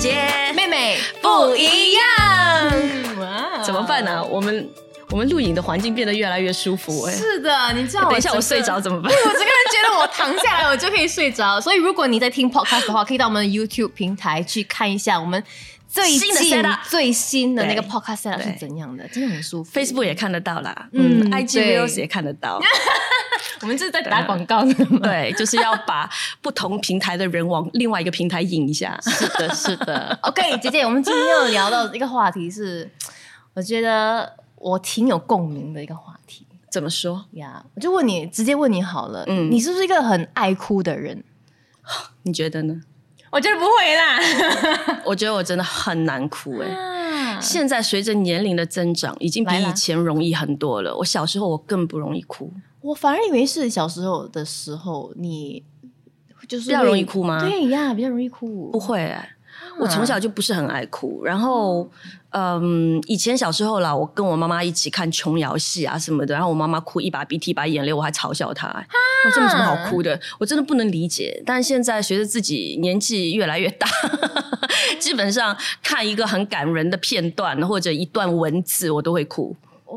姐妹妹。不一样，哇。怎么办呢、我们我们录影的环境变得越来越舒服哎、是的，你知道我等一下我睡着怎么办？我这个人觉得我躺下来我就可以睡着，所以如果你在听 podcast 的话，可以到我们的 YouTube 平台去看一下我们最新的近 setup 最新的那个 podcast setup 是怎样的，真的很舒服。Facebook 也看得到啦，嗯嗯，IG 对。Reels 也看得到，我们这是在打广告的吗？对，就是要把不同平台的人往另外一个平台引一下。是的，是的。OK，姐姐，我们今天要聊到一个话题是，我觉得我挺有共鸣的一个话题怎么说？呀。我就问你，直接问你好了，嗯你是不是一个很爱哭的人？你觉得呢？我觉得不会啦。我觉得我真的很难哭哎、啊现在随着年龄的增长，已经比以前容易很多了。我小时候我更不容易哭，我反而以为是小时候的时候，你就是比较容易哭吗对呀，比较容易哭。不会哎、我从小就不是很爱哭，然后，嗯，以前小时候啦，我跟我妈妈一起看琼瑶戏啊什么的，然后我妈妈哭一把鼻涕一把眼泪，我还嘲笑她、欸，我这有什么好哭的？我真的不能理解。但是现在随着自己年纪越来越大，基本上看一个很感人的片段或者一段文字，我都会哭。哦，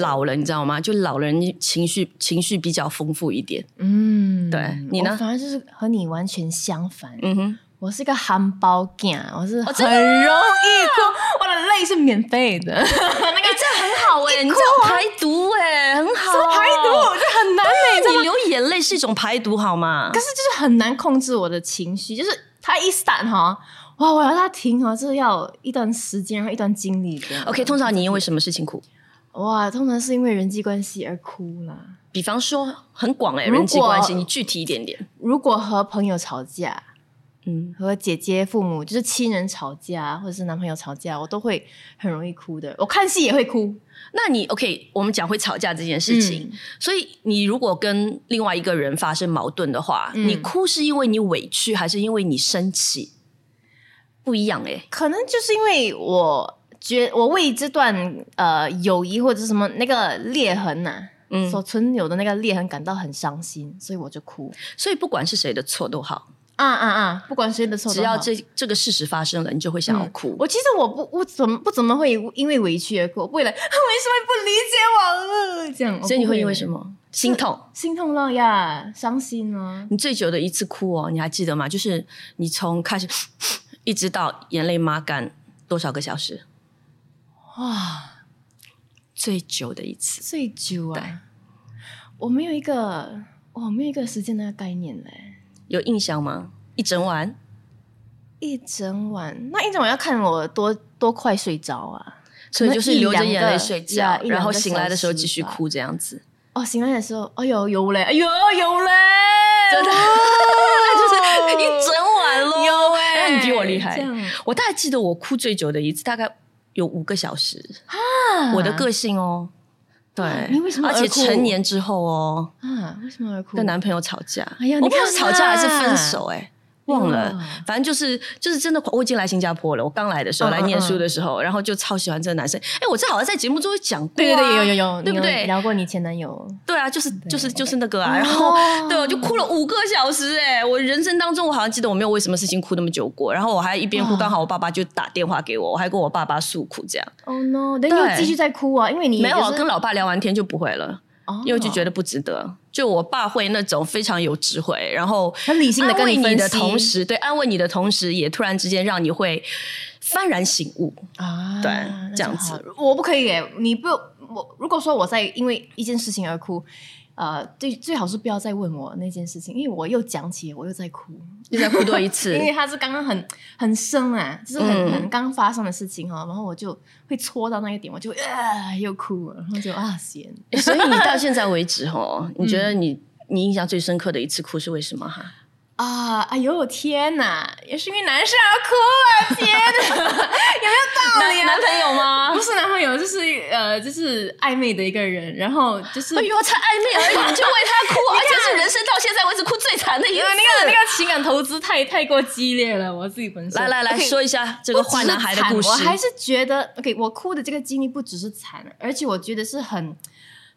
老了，你知道吗？就老人情绪情绪比较丰富一点。嗯，对你呢反而就是和你完全相反。嗯哼，我是个憨包囝，我是很容易哭，我的泪是免费的。那 个这很好哎、你这样排毒哎、很好。什么排毒，这很难欸的，你流眼泪是一种排毒好吗可？是就是很难控制我的情绪，就是它一闪哈，哇，我要它停哈，这要一段时间，然后一段精力这样。OK，通常你因为什么事情哭？哇，通常是因为人际关系而哭啦。比方说很广哎、如果人际关系，你具体一点点。如果和朋友吵架，嗯，和姐姐、父母就是亲人吵架，或者是男朋友吵架，我都会很容易哭的。我看戏也会哭，那你 OK，我们讲会吵架这件事情。嗯所以你如果跟另外一个人发生矛盾的话，嗯你哭是因为你委屈，还是因为你生气？不一样哎、可能就是因为我觉我为这段呃友谊或者是什么那个裂痕呐、嗯所存有的那个裂痕感到很伤心，所以我就哭。所以不管是谁的错都好，啊啊啊！不管谁的错，只要这这个事实发生了，你就会想要哭。我其实我不我怎么不怎么会因为委屈而哭，我不会来为什么不理解我了这样，所以你会因为什么心痛？心痛了呀，伤心了。你最久的一次哭哦，你还记得吗？就是你从开始 一直到眼泪抹干多少个小时？哇，最久的一次。最久对啊！我没有一个，我没有一个时间的概念嘞。有印象吗？一整晚？一整晚，那一整晚要看我多多快睡着啊！所以就是流着眼泪睡觉然后醒来的时候继续哭，这样子。哦，醒来的时候，哎呦有嘞，哎呦有嘞，真的 就是一整晚喽。有哎、那你比我厉害我大概记得我哭最久的一次，大概有五个小时。我的个性哦，对，你为什么而且成年之后哦，啊，为什么而哭？跟男朋友吵架。哎呀我不知道你看是吵架还是啊分手、哎。忘了，反正就是就是真的，我已经来新加坡了。我刚来的时候，来念书的时候，然后就超喜欢这个男生。哎，我这好像在节目中有讲过、啊，对对对，有有有，对不对？聊过你前男友，对啊，就是就是就是那个啊，哦然后对，我就哭了五个小时哎、我人生当中我好像记得我没有为什么事情哭那么久过，然后我还一边哭，哇刚好我爸爸就打电话给我，我还跟我爸爸诉苦这样。Oh no！但对又继续在哭啊，因为你没有跟老爸聊完天就不会了，哦因为就觉得不值得。就我爸会那种非常有智慧，然后很理性的跟你的同时，对安慰你的同时，也突然之间让你会幡然醒悟。啊，对这样子，我不可以耶，你不我如果说我在因为一件事情而哭。呃，最最好是不要再问我那件事情，因为我又讲起，我又在哭，又在哭多一次 因，为它是刚刚很很深啊，就是很、嗯。很刚发生的事情哈，然后我就会戳到那个点，我就会啊又哭了，然后就啊咸，所以你到现在为止哦，你觉得你你印象最深刻的一次哭是为什么哈？啊，哎呦天哪，也是因为男生而哭啊！天哪，有没有道理啊？男朋友吗不？是男朋友，就是呃，就是暧昧的一个人，然后就是哎呦，才暧昧而已，你就为他哭，而且是人生到现在为止哭最惨的一次。那个那个情感投资太太过激烈了，我自己本身来来来说一下这个坏男孩的故事。我还是觉得，OK，我哭的这个经历不只是惨，而且我觉得是很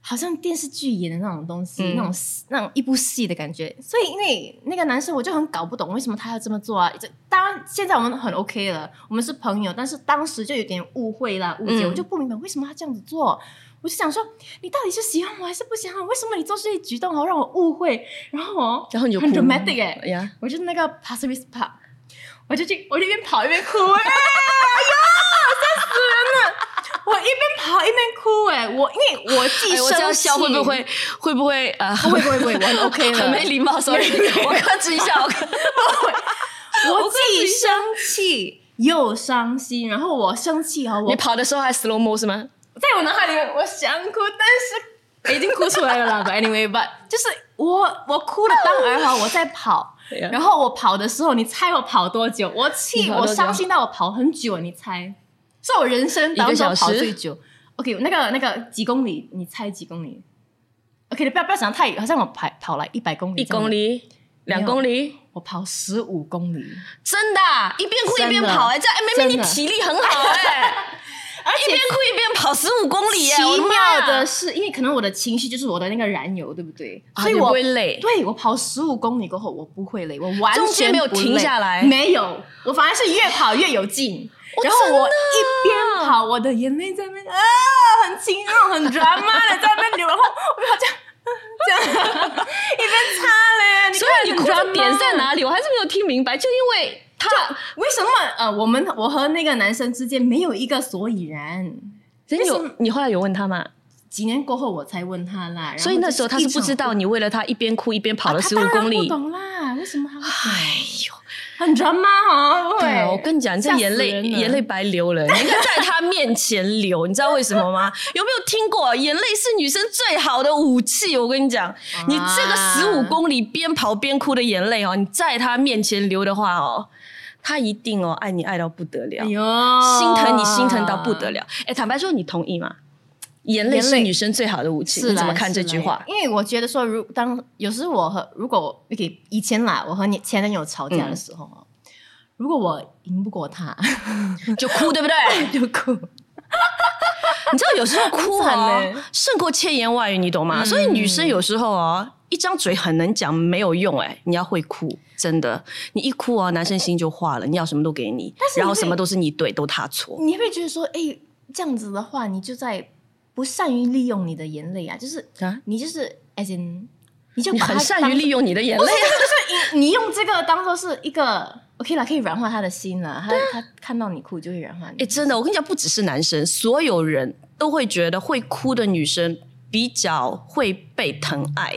好像电视剧演的那种东西，嗯那种那种一部戏的感觉。所以因为那个男生，我就很搞不懂为什么他要这么做啊。这当然现在我们很 OK 了，我们是朋友，但是当时就有点误会啦、误解，嗯我就不明白为什么他这样子做。我就想说，你到底是喜欢我还是不喜欢我？为什么你做这些举动哦，让我误会？然后哦，然后你就很 dramatic 哎、我就那个 p a s s i v e park，我就去，我就一边跑一边哭，吓死人了！我一边跑一边哭，哎，我因为我自己哎，我这样生气，笑会不会会不会呃？不会不会不会，我很 OK 了，很没礼貌，sorry，我克制一下，我克我 既生气又伤心，然后我生气啊，我你跑的时候还 slow mo 是吗？在我脑海里面，我想哭，但是已经哭出来了啦。But anyway，but 就是我我哭了当儿哈，我在跑。然后我跑的时候，你猜我跑多久？我气，我伤心到我跑很久，你猜？是我人生当中跑最久。OK，那个那个几公里？你猜几公里？OK，你不要不要想太远，好像我跑跑来一百公里，一公，里、两公里，我跑十五公里，真的啊？一边哭一边跑哎，这哎妹妹你体力很好哎，而且一边哭一边跑十五公里啊，奇妙的是，因为可能我的情绪就是我的那个燃油，对不对？啊所以我不会累。对我跑十五公里过后，我不会累，我完全没有停下来。没有，我反而是越跑越有劲。然后我一边跑，我的眼泪在那边啊，很轻那种很 drama 的在那边流，然后我就这样这样 一边擦嘞。所以你哭的点在哪里？我还是没有听明白，就因为他为什么呃，我们我和那个男生之间没有一个所以然？真为什么有你后来有问他吗？几年过后我才问他啦，所以那时候他是不知道你你为了他一边哭一边跑了十五公里不。懂啦，为什么他？哎呦，很 drama 哦，对，我跟你讲，这眼泪眼泪白流了，你应该在他面前流，你知道为什么吗？有没有听过？眼泪是女生最好的武器。我跟你讲，你这个十五公里边跑边哭的眼泪哦，你在他面前流的话哦，他一定哦爱你爱到不得了，哎，心疼你心疼到不得了。哎，坦白说，你同意吗？眼泪是女生最好的武器，你怎么看这句话？因为我觉得说，如当有时我和如果以前啦，我和你前男友吵架的时候哦，如果我赢不过他，就哭，对不对？就哭。你知道有时候哭很 惨哦欸，胜过千言万语，你懂吗？嗯所以女生有时候哦，一张嘴很能讲没有用，哎，你要会哭，真的，你一哭哦，男生心就化了，你要什么都给你，是你然后什么都是你对，都他错。你会不会觉得说，哎，这样子的话，你就在不善于利用你的眼泪啊，就是啊你就是 as in，你就很善于利用你的眼泪啊，就是你你用这个当做是一个 OK 了，可以软化他的心了。他他看到你哭就会软化你。哎，真的，我跟你讲，不只是男生，所有人都会觉得会哭的女生比较会被疼爱。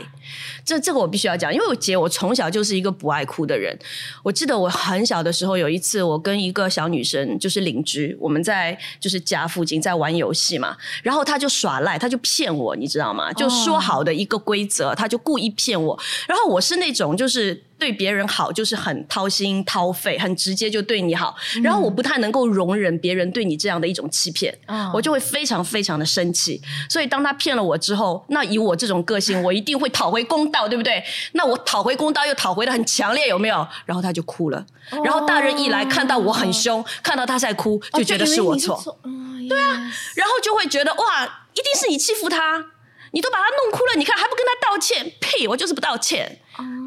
这这个我必须要讲，因为我姐我从小就是一个不爱哭的人。我记得我很小的时候，有一次我跟一个小女生就是邻居，我们在就是家附近在玩游戏嘛，然后她就耍赖，她就骗我，你知道吗？就说好的一个规则，她就故意骗我。然后我是那种就是对别人好，就是很掏心掏肺，很直接就对你好。然后我不太能够容忍别人对你这样的一种欺骗，啊我就会非常非常的生气。所以当她骗了我之后，那以我这种个性，我一定会讨回公道，对不对？那我讨回公道又讨回的很强烈，有没有？然后他就哭了。然后大人一来看到我很凶，看到他在哭，就觉得是我错。对啊，然后就会觉得哇，一定是你欺负他，你都把他弄哭了，你看还不跟他道歉？呸！我就是不道歉，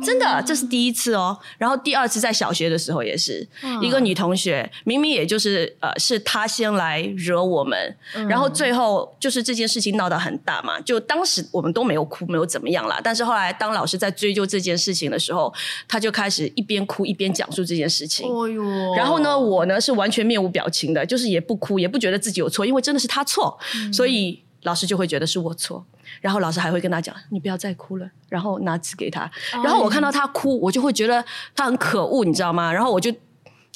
真的，这是第一次哦。然后第二次在小学的时候也是、一个女同学，明明也就是呃是她先来惹我们，然后最后就是这件事情闹得很大嘛，就当时我们都没有哭，没有怎么样啦。但是后来当老师在追究这件事情的时候，他就开始一边哭一边讲述这件事情。哦哟，然后呢，我呢是完全面无表情的，就是也不哭，也不觉得自己有错，因为真的是他错，所以老师就会觉得是我错。然后老师还会跟他讲：“你不要再哭了。”然后拿纸给他。然后我看到他哭，我就会觉得他很可恶，你知道吗？然后我就，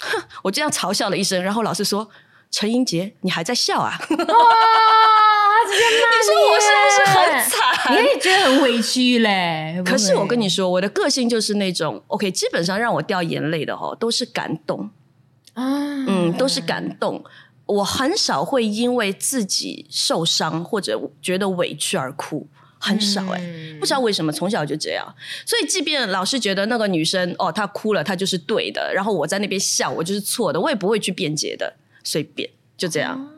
哼，我这样嘲笑了一声。然后老师说：“陈英杰，你还在笑啊？”哇，他直接骂你说我是不是很惨？你也觉得很委屈嘞。可是我跟你你说，我的个性就是那种 OK，基本上让我掉眼泪的哦，都是感动。啊，嗯，都是感动。我很少会因为自己受伤或者觉得委屈而哭，很少哎、嗯不知道为什么从小就这样。所以，即便老师觉得那个女生哦，她哭了，她就是对的，然后我在那边笑，我就是错的，我也不会去辩解的，随便就这样。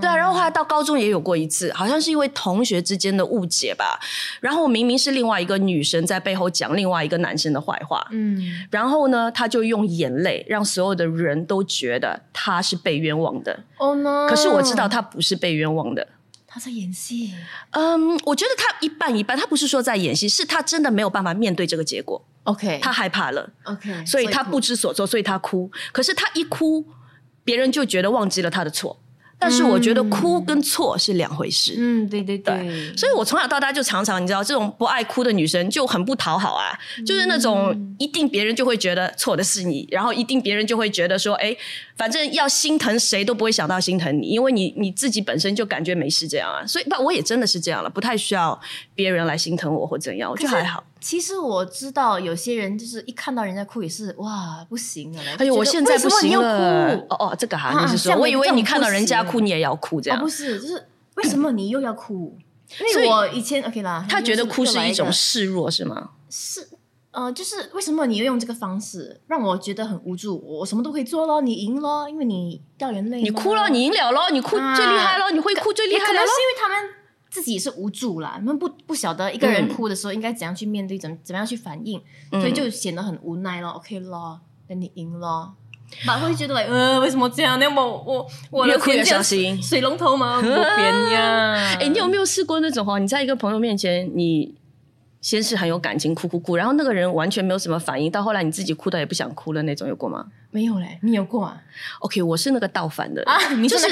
对啊，然后后来到高中也有过一次，好像是因为同学之间的误解吧。然后明明是另外一个女生在背后讲另外一个男生的坏话，嗯，然后呢，他就用眼泪让所有的人都觉得他是被冤枉的。哦 no，可是我知道他不是被冤枉的。他在演戏，嗯，我觉得他一半一半，他不是说在演戏，是他真的没有办法面对这个结果，OK，他害怕了，OK，所以他不知所措，所以他哭。可是他一哭，别人就觉得忘记了他的错。但是我觉得哭跟错是两回事。嗯，对对对，所以我从小到大就常常，你知道，这种不爱哭的女生就很不讨好啊，就是那种一定别人就会觉得错的是你，然后一定别人就会觉得说，哎，反正要心疼谁都不会想到心疼你，因为你你自己本身就感觉没事这样啊。所以不，我也真的是这样了，不太需要别人来心疼我或怎样，我觉得还好。其实我知道有些人就是一看到人家哭也是哇不行了，哎呦，我现在不行了。哦哦，这个哈，啊你是说，我以为你看到人家哭你也要哭这哦，样不。是，就是为什么你又要哭？因为我以前 OK 啦，他觉得哭是一种示弱是吗？是呃，就是为什么你又用这个方式让我觉得很无助？我什么都可以做咯，你赢咯，因为你掉眼泪，你哭了，你赢了咯，你哭啊最厉害咯，你会哭最厉害了咯可能是。因为他们自己也是无助啦，他们不不晓得一个人嗯哭的时候应该怎样去面对，怎么怎么样去反应，嗯所以就显得很无奈咯。OK 咯，那你赢了。吧，会觉得 like，呃，为什么这样？那么我我的越哭越眼睛伤心水龙头吗？我变呀！哎、你有没有试过那种哦？你在一个朋友面前，你先是很有感情，哭哭哭，然后那个人完全没有什么反应，到后来你自己哭到也不想哭了那种，有过吗没有嘞？你有过啊？？OK，我是那个倒反的啊你就是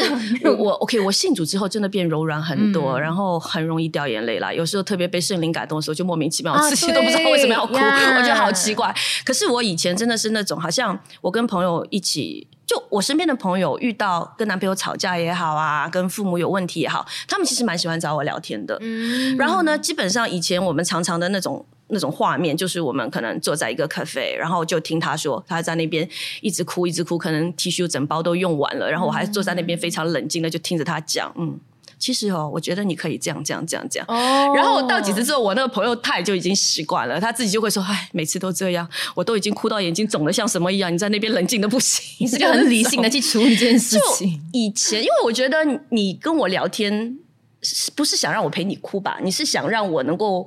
我我 OK，我信主之后真的变柔软很多，嗯然后很容易掉眼泪啦。有时候特别被圣灵感动的时候，就莫名其妙，啊自己都不知道为什么要哭，我觉得好奇怪。可是我以前真的是那种，好像我跟朋友一起。就我身边的朋友遇到跟男朋友吵架也好啊，跟父母有问题也好，他们其实蛮喜欢找我聊天的。嗯然后呢，基本上以前我们常常的那种那种画面，就是我们可能坐在一个 cafe，然后就听他说他在那边一直哭一直哭，可能 T 恤整包都用完了，然后我还坐在那边非常冷静的就听着他讲，嗯，其实哦，我觉得你可以这样这样这样这样。哦然后到几次之后，我那个朋友他也就已经习惯了，他自己就会说：“哎，每次都这样，我都已经哭到眼睛肿的像什么一样，你在那边冷静的不行。”你是个很理性的去处理这件事情。以前，因为我觉得你跟我聊天，是不是想让我陪你哭吧？你是想让我能够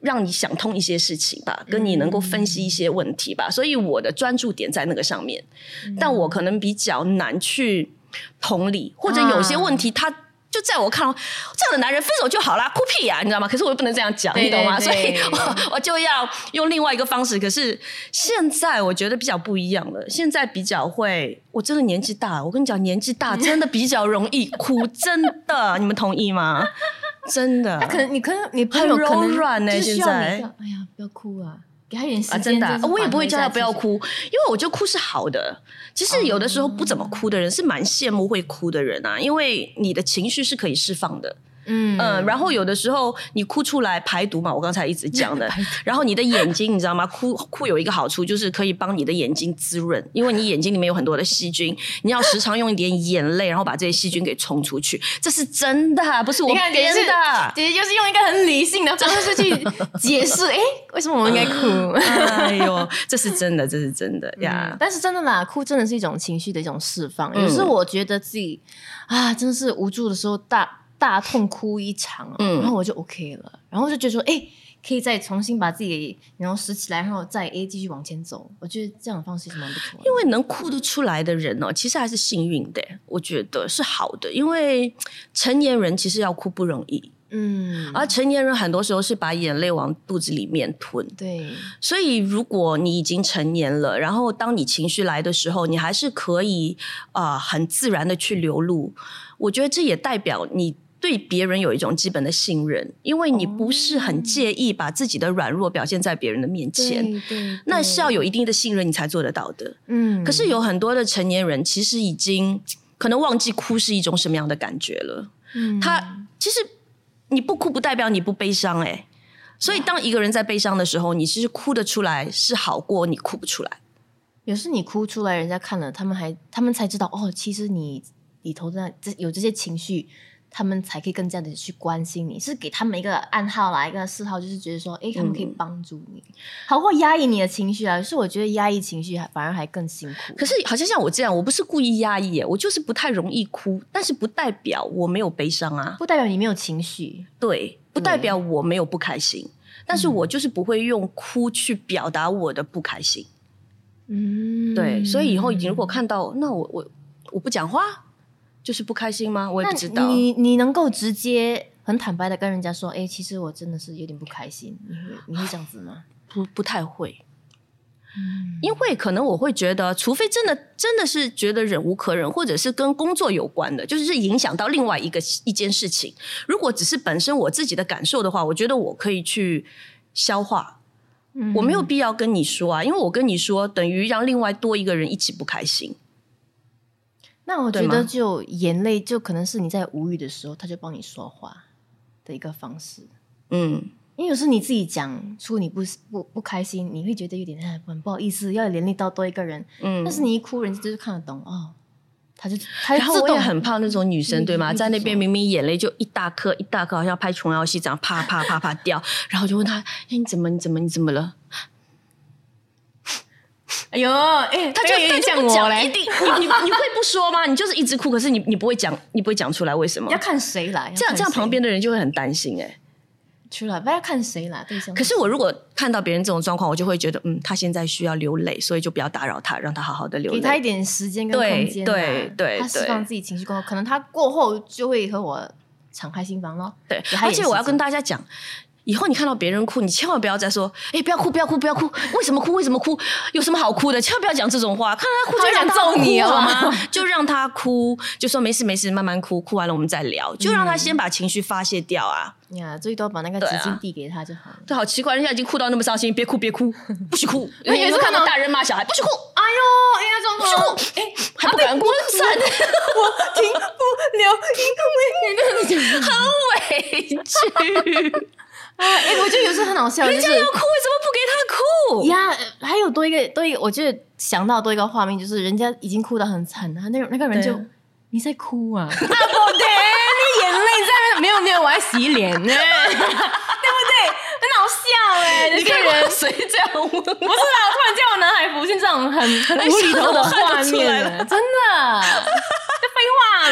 让你想通一些事情吧，跟你能够分析一些问题吧。所以我的专注点在那个上面，但我可能比较难去同理，或者有些问题他。就在我看来这样的男人分手就好啦，哭屁呀、你知道吗？可是我又不能这样讲，对你懂吗？所以我我就要用另外一个方式。可是现在我觉得比较不一样了，现在比较会，我真的年纪大了，我跟你讲，年纪大真的比较容易哭，真的，你们同意吗？真的，他可能你可能你朋友很柔软呢就是需要现在哎呀，不要哭啊，给他一点时啊，间。真的啊、我也不会叫他。不要哭，因为我觉得哭是好的。其实有的时候不怎么哭的人是蛮羡慕会哭的人啊，因为你的情绪是可以释放的。嗯嗯，然后有的时候你哭出来排毒嘛，我刚才一直讲的。然后你的眼睛，你知道吗？哭哭有一个好处就是可以帮你的眼睛滋润，因为你眼睛里面有很多的细菌，你要时常用一点眼泪，然后把这些细菌给冲出去，这是真的，不是我编的。姐姐就是用一个很理性的方式去 解释，哎，为什么我们应该哭？哎呦，这是真的，这是真的呀嗯！但是真的啦，哭真的是一种情绪的一种释放。嗯有时候我觉得自己啊，真的是无助的时候，大大痛哭一场，嗯然后我就 OK 了，然后就觉得说，哎，可以再重新把自己然后拾起来，然后再 A 继续往前走。我觉得这样的方式是蛮不错的。因为能哭得出来的人哦，其实还是幸运的，我觉得是好的。因为成年人其实要哭不容易，嗯，而成年人很多时候是把眼泪往肚子里面吞。对，所以，如果你已经成年了，然后当你情绪来的时候，你还是可以啊、呃很自然的去流露。我觉得这也代表你对别人有一种基本的信任，因为你不是很介意把自己的软弱表现在别人的面前。对对，那是要有一定的信任，你才做得到的。嗯，可是有很多的成年人其实已经可能忘记哭是一种什么样的感觉了。嗯他其实你不哭不代表你不悲伤哎、所以当一个人在悲伤的时候，你其实哭得出来是好过你哭不出来。有时你哭出来，人家看了，他们还他们才知道哦，其实你里头的这有这些情绪，他们才可以更加的去关心你，是给他们一个暗号啦，一个嗜好，就是觉得说，哎，他们可以帮助你，好过压抑你的情绪啊。是我觉得压抑情绪反而还更辛苦。可是好像像我这样，我不是故意压抑，我就是不太容易哭，但是不代表我没有悲伤啊，不代表你没有情绪，对，不代表我没有不开心，但是我就是不会用哭去表达我的不开心。嗯，对，所以以后你如果看到，那我我我不讲话。就是不开心吗？我也不知道。你你能够直接很坦白的跟人家说，哎，其实我真的是有点不开心。你会你会这样子吗？不不太会。嗯，因为可能我会觉得，除非真的真的是觉得忍无可忍，或者是跟工作有关的，就是影响到另外一个一件事情。如果只是本身我自己的感受的话，我觉得我可以去消化。嗯，我没有必要跟你说啊，因为我跟你说，等于让另外多一个人一起不开心。那我觉得，就眼泪就可能是你在无语的时候，他就帮你说话的一个方式。嗯，因为有时你自己讲出你不不不开心，你会觉得有点很不好意思，要连累到多一个人。嗯，但是你一哭，人家就是看得懂哦。他就他，然后我也很怕那种女生，对吗？在那边明明眼泪就一大颗一大颗，好像拍琼瑶戏这样啪啪啪啪掉，然后就问他：“哎，你怎么你怎么你怎么了？”哎呦，哎，他就他就不讲，一定你你你会不说吗？你就是一直哭，可是你你不会讲，你不会讲出来为什么？要看谁来，这样这样旁边的人就会很担心哎。出来不要看谁来，对象。可是我如果看到别人这种状况，我就会觉得，嗯，他现在需要流泪，所以就不要打扰他，让他好好的流泪，给他一点时间跟空间，对对，他释放自己情绪过后，可能他过后就会和我敞开心房咯。对，而且我要跟大家讲。以后你看到别人哭，你千万不要再说：“哎，不要哭，不要哭，不要哭！为什么哭？为什么哭？有什么好哭的？千万不要讲这种话。看到他哭 就让他哭好吗？就让他哭，就说没事没事，慢慢哭，哭完了我们再聊。就让他先把情绪发泄掉啊！呀，最多把那个纸巾递给他就好。对，好奇怪，人家已经哭到那么伤心，别哭别哭，不许哭。有一次看到大人骂小孩，不许哭。哎呦，哎呀，怎么不许哭，哎，还不敢哭，惨，我停不了，因为很委屈。啊，哎，我觉得有时候很好笑，人家要哭，为什么不给他哭呀？还有多一个，多一个，我就想到多一个画面，就是人家已经哭得很惨了，那个那个人就你在哭啊？啊，不对，你眼泪在没有没有，我在洗脸呢，对不对？很好笑哎，这个人谁这样问？不是啊，突然间我脑海浮现这种很很无厘头的画面 了，真的，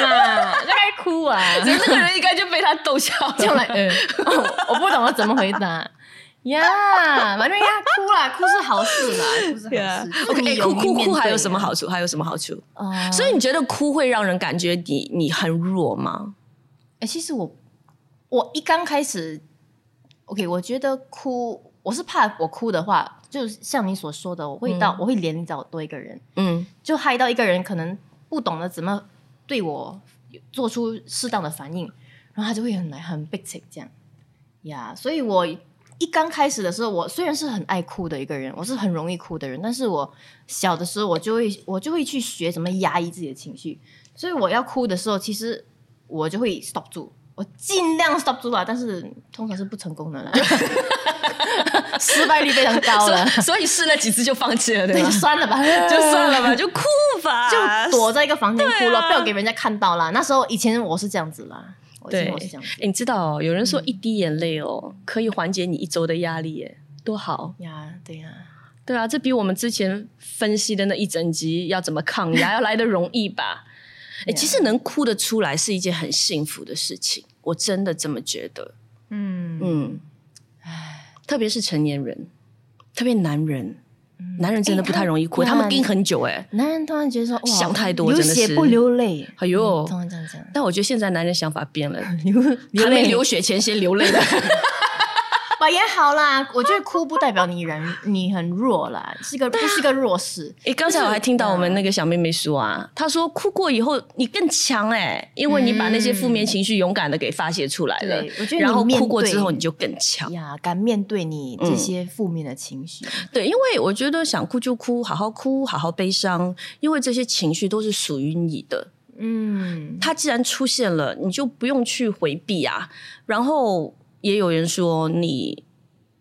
这废话嘛，该哭啊！那个人应该就被他逗笑了，就来，我不懂我怎么回答呀？反正呀，哭啦，哭是好事啦，哭是好事。OK，哭哭哭还有什么好处？还有什么好处？所以你觉得哭会让人感觉你你很弱吗？哎，其实我我一刚开始。OK，我觉得哭，我是怕我哭的话，就像你所说的，我会到我会连找多一个人，嗯，就害到一个人可能不懂得怎么对我做出适当的反应，然后他就会很很悲情这样呀。所以我一刚开始的时候，我虽然是很爱哭的一个人，我是很容易哭的人，但是我小的时候我就会我就会去学怎么压抑自己的情绪，所以我要哭的时候，其实我就会 stop 住。我尽量 stop 住了，但是通常是不成功的啦，失败率非常高了，所以试了几次就放弃了，对吧？算了吧，就算了吧，就哭吧，就躲在一个房间哭了，不要给人家看到啦。那时候以前我是这样子啦，对，我是这样子。你知道，有人说一滴眼泪哦，可以缓解你一周的压力，耶，多好呀！对呀，对啊，这比我们之前分析的那一整集要怎么抗压要来的容易吧？哎，其实能哭得出来是一件很幸福的事情，我真的这么觉得。嗯嗯，唉，特别是成年人，特别男人，男人真的不太容易哭，他们盯很久。哎，男人突然觉得说，想太多，流血不流泪。哎呦，突然这样讲。但我觉得现在男人想法变了，还没流血前先流泪的。也好啦，我觉得哭不代表你人你很弱啦，是个不是个弱势。哎，刚才我还听到我们那个小妹妹说啊，她说哭过以后你更强哎，因为你把那些负面情绪勇敢的给发泄出来了。我觉得然后哭过之后你就更强呀，敢面对你这些负面的情绪。对，因为我觉得想哭就哭，好好哭，好好悲伤，因为这些情绪都是属于你的。嗯，它既然出现了，你就不用去回避啊。然后。也有人说，你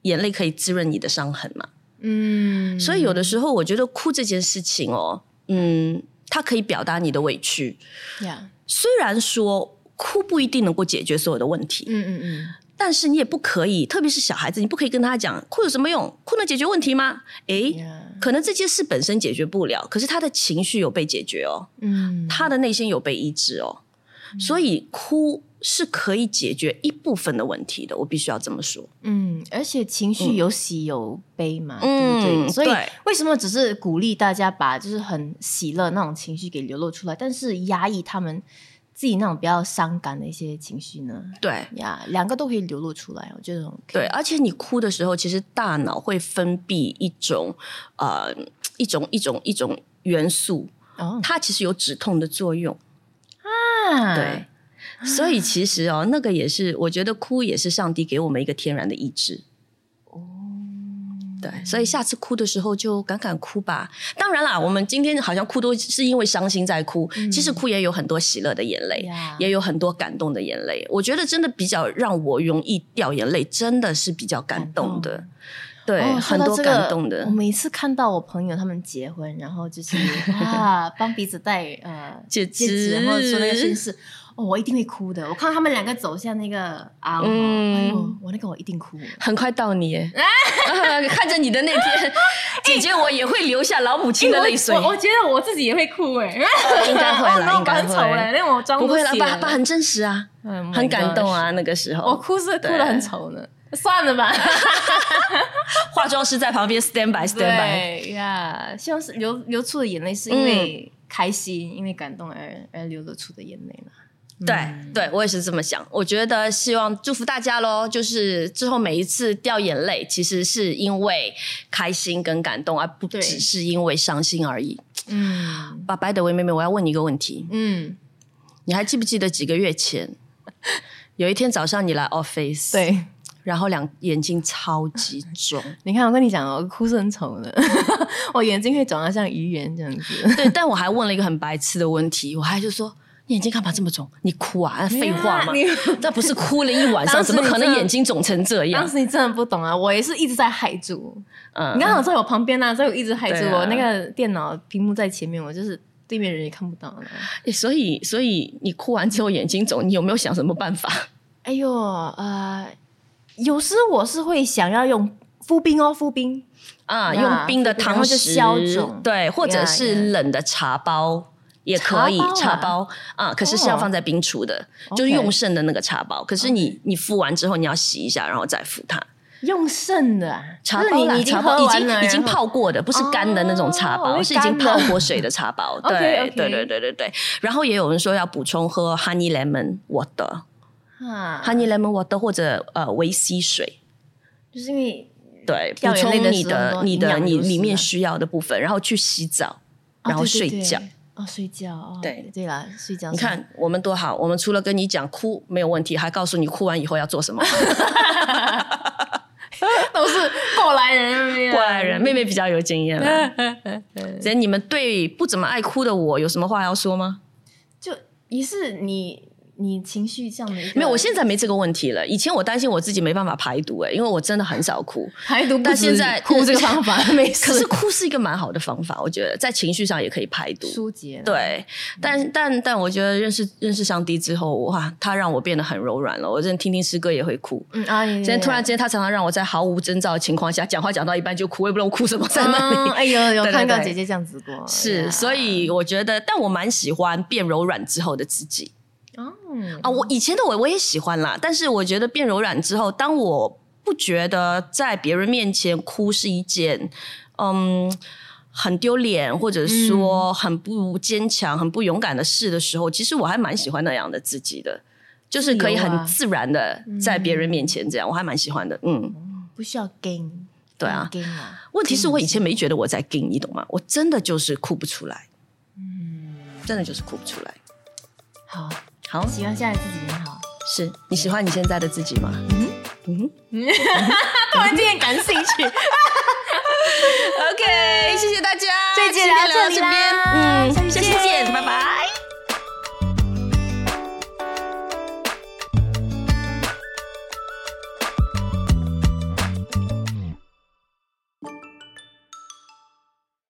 眼泪可以滋润你的伤痕嘛？嗯，所以有的时候我觉得哭这件事情哦，嗯，它可以表达你的委屈。呀，虽然说哭不一定能够解决所有的问题，嗯嗯嗯，但是你也不可以，特别是小孩子，你不可以跟他讲哭有什么用？哭能解决问题吗？诶可能这件事本身解决不了，可是他的情绪有被解决哦，嗯，他的内心有被医治哦，所以哭是可以解决一部分的问题的，我必须要这么说。嗯，而且情绪有喜有悲嘛，嗯对不对？所以为什么只是鼓励大家把就是很喜乐那种情绪给流露出来，但是压抑他们自己那种比较伤感的一些情绪呢？对呀，两个都可以流露出来，我觉得 OK 对，而且你哭的时候，其实大脑会分泌一种呃一种一种一种元素，哦它其实有止痛的作用。啊，对，所以其实哦，那个也是，我觉得哭也是上帝给我们一个天然的意志。哦对，所以下次哭的时候就敢敢哭吧。当然啦，我们今天好像哭都是因为伤心在哭，其实哭也有很多喜乐的眼泪呀也有很多感动的眼泪。我觉得真的比较让我容易掉眼泪，真的是比较感动的。感对，哦很多感动的我。每次看到我朋友他们结婚，然后就是 啊，帮彼此戴呃戒戒指指，然后说那个宣誓，哦，我一定会哭的。我看到他们两个走向那个啊，嗯哎呦，我那个我一定哭。很快到你耶，看着你的那天，姐姐我也会流下老母亲的泪水。我我觉得我自己也会哭哎，应该会 应该很丑嘞，会那我装不会了爸爸很真实啊，嗯，Oh 很感动啊，那个时候。我哭是哭的很丑呢，算了吧。化妆师在旁边 stand by stand by。对呀，希望是流流出的眼泪是因为开心、因为感动而而流露出的眼泪啦。对对，我也是这么想。我觉得希望祝福大家喽，就是之后每一次掉眼泪，其实是因为开心跟感动，而不只是因为伤心而已。嗯爸白的维妹妹，我要问你一个问题，嗯，你还记不记得几个月前，有一天早上你来 office，，对，然后两眼睛超级肿，你看我跟你讲哦，我哭是很丑的，我眼睛会肿到像鱼圆这样子。对，但我还问了一个很白痴的问题，我还就说。你眼睛干嘛这么肿？你哭啊？那废话嘛没有！那不是哭了一晚上，怎么可能眼睛肿成这样当？时你真的不懂啊，我也是一直在害住。嗯你刚好在我旁边啊，所以我一直害住我。那个电脑屏幕在前面，我就是对面人也看不到了。所以，所以你哭完之后眼睛肿，你有没有想什么办法？哎呦，呃，有时我是会想要用敷冰哦，敷冰。啊，用冰的然汤匙，消肿对，或者是冷的茶包。也可以茶包啊可是是要哦放在冰橱的就是用剩的那个茶包。可是你你敷完之后，你要洗一下，然后再敷它。用剩的啊茶包茶包已经已经泡过的，不是干的那种茶包，哦是已经泡过水的茶包。对对对对对对。然后也有人说要补充喝 honey lemon water。啊，honey lemon water 或者呃维 C 水，就是因为对，补充你的你的你里面啊需要的部分，然后去洗澡，哦然后对对对睡觉。哦，睡觉哦，对对啦，睡觉。你看我们多好，我们除了跟你讲哭没有问题，还告诉你哭完以后要做什么。都是过来人，过来人，妹妹比较有经验了。所以你们对不怎么爱哭的我有什么话要说吗？就也是你你情绪这样的没有，我现在没这个问题了。以前我担心我自己没办法排毒、欸，因为我真的很少哭。排毒但现在 哭这个 方法没事，可是哭是一个蛮好的方法，我觉得在情绪上也可以排毒。疏解了，对，但但但我觉得认识认识上帝之后，哇，他让我变得很柔软了。我真的听听诗歌也会哭。嗯啊，现在突然之间，他常常让我在毫无征兆的情况下讲话讲到一半就哭，我也不知道我哭什么在那里。嗯哎呦，有看到姐姐这样子过，是，所以我觉得，但我蛮喜欢变柔软之后的自己哦，啊。我以前的我我也喜欢啦，但是我觉得变柔软之后，当我不觉得在别人面前哭是一件嗯很丢脸，或者说很不坚强、很不勇敢的事的时候，其实我还蛮喜欢那样的自己的。就是可以很自然的在别人面前这样，我还蛮喜欢的。嗯，不需要 gain，对啊 gain 啊，问题是我以前没觉得我在 gay，你懂吗？我真的就是哭不出来，嗯，真的就是哭不出来。好，好，喜欢现在自己很好，是你喜欢你现在的自己吗？嗯嗯哼。突然间感兴趣，，OK，谢谢大家，这一集今天聊到这边，啦，嗯，下